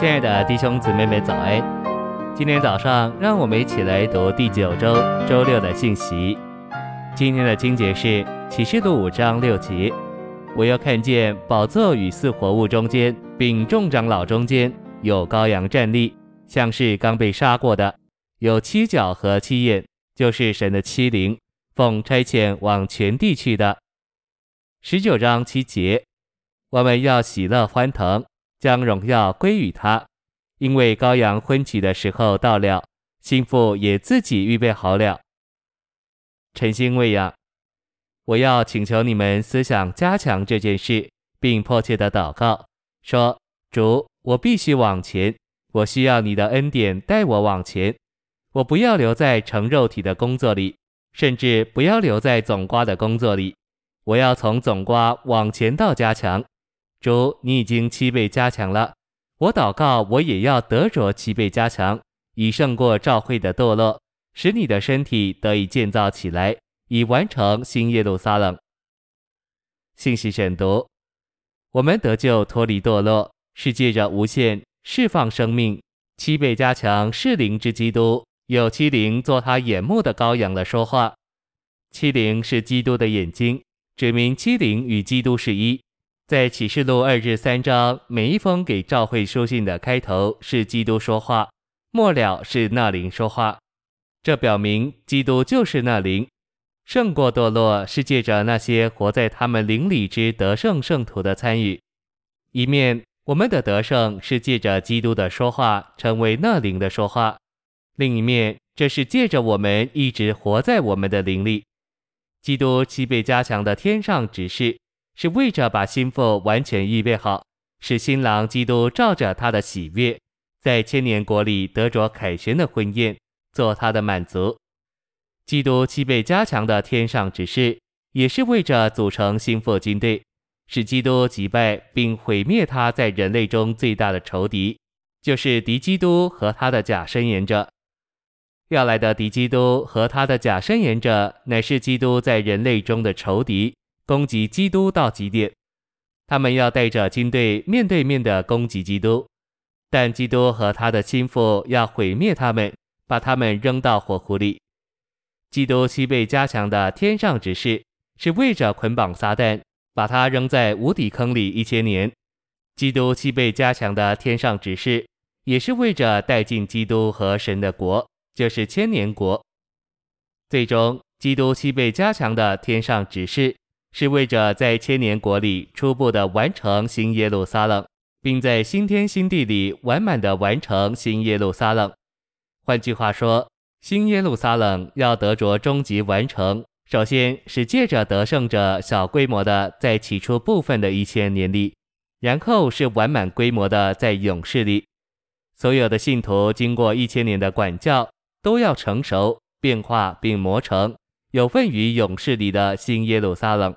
亲爱的弟兄姊妹们，早安！今天早上，让我们一起来读第九周周六的信息。今天的经节是启示录五章六节。我又看见宝座与四活物中间，并众长老中间，有羔羊站立，像是刚被杀过的，有七角和七眼，就是神的七灵，奉差遣往全地去的。十九章七节，我们要喜乐欢腾。将荣耀归于他，因为羔羊婚娶的时候到了，新妇也自己预备好了。晨星喂养，我要请求你们思想加强这件事，并迫切地祷告，说：主，我必须往前，我需要你的恩典带我往前，我不要留在成肉体的工作里，甚至不要留在总瓜的工作里，我要从总瓜往前到加强。主，你已经七倍加强了，我祷告，我也要得着七倍加强，以胜过教会的堕落，使你的身体得以建造起来，以完成新耶路撒冷。信息选读：我们得救脱离堕落，是借着无限释放生命，七倍加强是灵之基督，有七灵做他眼目的羔羊的说话。七灵是基督的眼睛，指明七灵与基督是一。在启示录二至三章，每一封给教会书信的开头是基督说话，末了是那灵说话。这表明基督就是那灵，胜过堕落是借着那些活在他们灵里之得胜圣徒的参与。一面我们的得胜是借着基督的说话，成为那灵的说话；另一面，这是借着我们一直活在我们的灵里。基督七倍加强的天上指示。是为着把新妇完全预备好，使新郎基督照着他的喜悦，在千年国里得着凯旋的婚宴，做他的满足。基督七倍加强的天上指示，也是为着组成新妇军队，使基督击败并毁灭他在人类中最大的仇敌，就是敌基督和他的假申言者。要来的敌基督和他的假申言者，乃是基督在人类中的仇敌。攻击基督到极点，他们要带着军队面对面的攻击基督，但基督和他的心腹要毁灭他们，把他们扔到火湖里。基督七倍加强的天上指示，是为着捆绑撒旦，把他扔在无底坑里一千年。基督七倍加强的天上指示，也是为着带进基督和神的国，就是千年国。最终，基督七倍加强的天上指示。是为着在千年国里初步的完成新耶路撒冷，并在新天新地里完满的完成新耶路撒冷。换句话说，新耶路撒冷要得着终极完成，首先是借着得胜者小规模的在起初部分的一千年里，然后是完满规模的在勇士里。所有的信徒经过一千年的管教，都要成熟、变化并磨成，有份于勇士里的新耶路撒冷。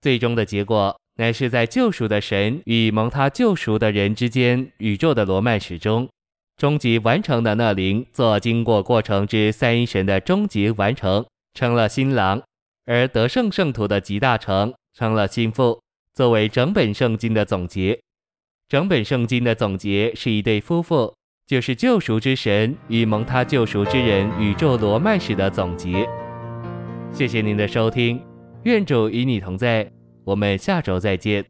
最终的结果乃是在救赎的神与蒙他救赎的人之间，宇宙的罗曼史中，终极完成的那灵做经过过程之三一神的终极完成，成了新郎；而得胜圣徒的集大成成了新妇。作为整本圣经的总结，整本圣经的总结是一对夫妇，就是救赎之神与蒙他救赎之人宇宙罗曼史的总结。谢谢您的收听。愿主与你同在，我们下周再见。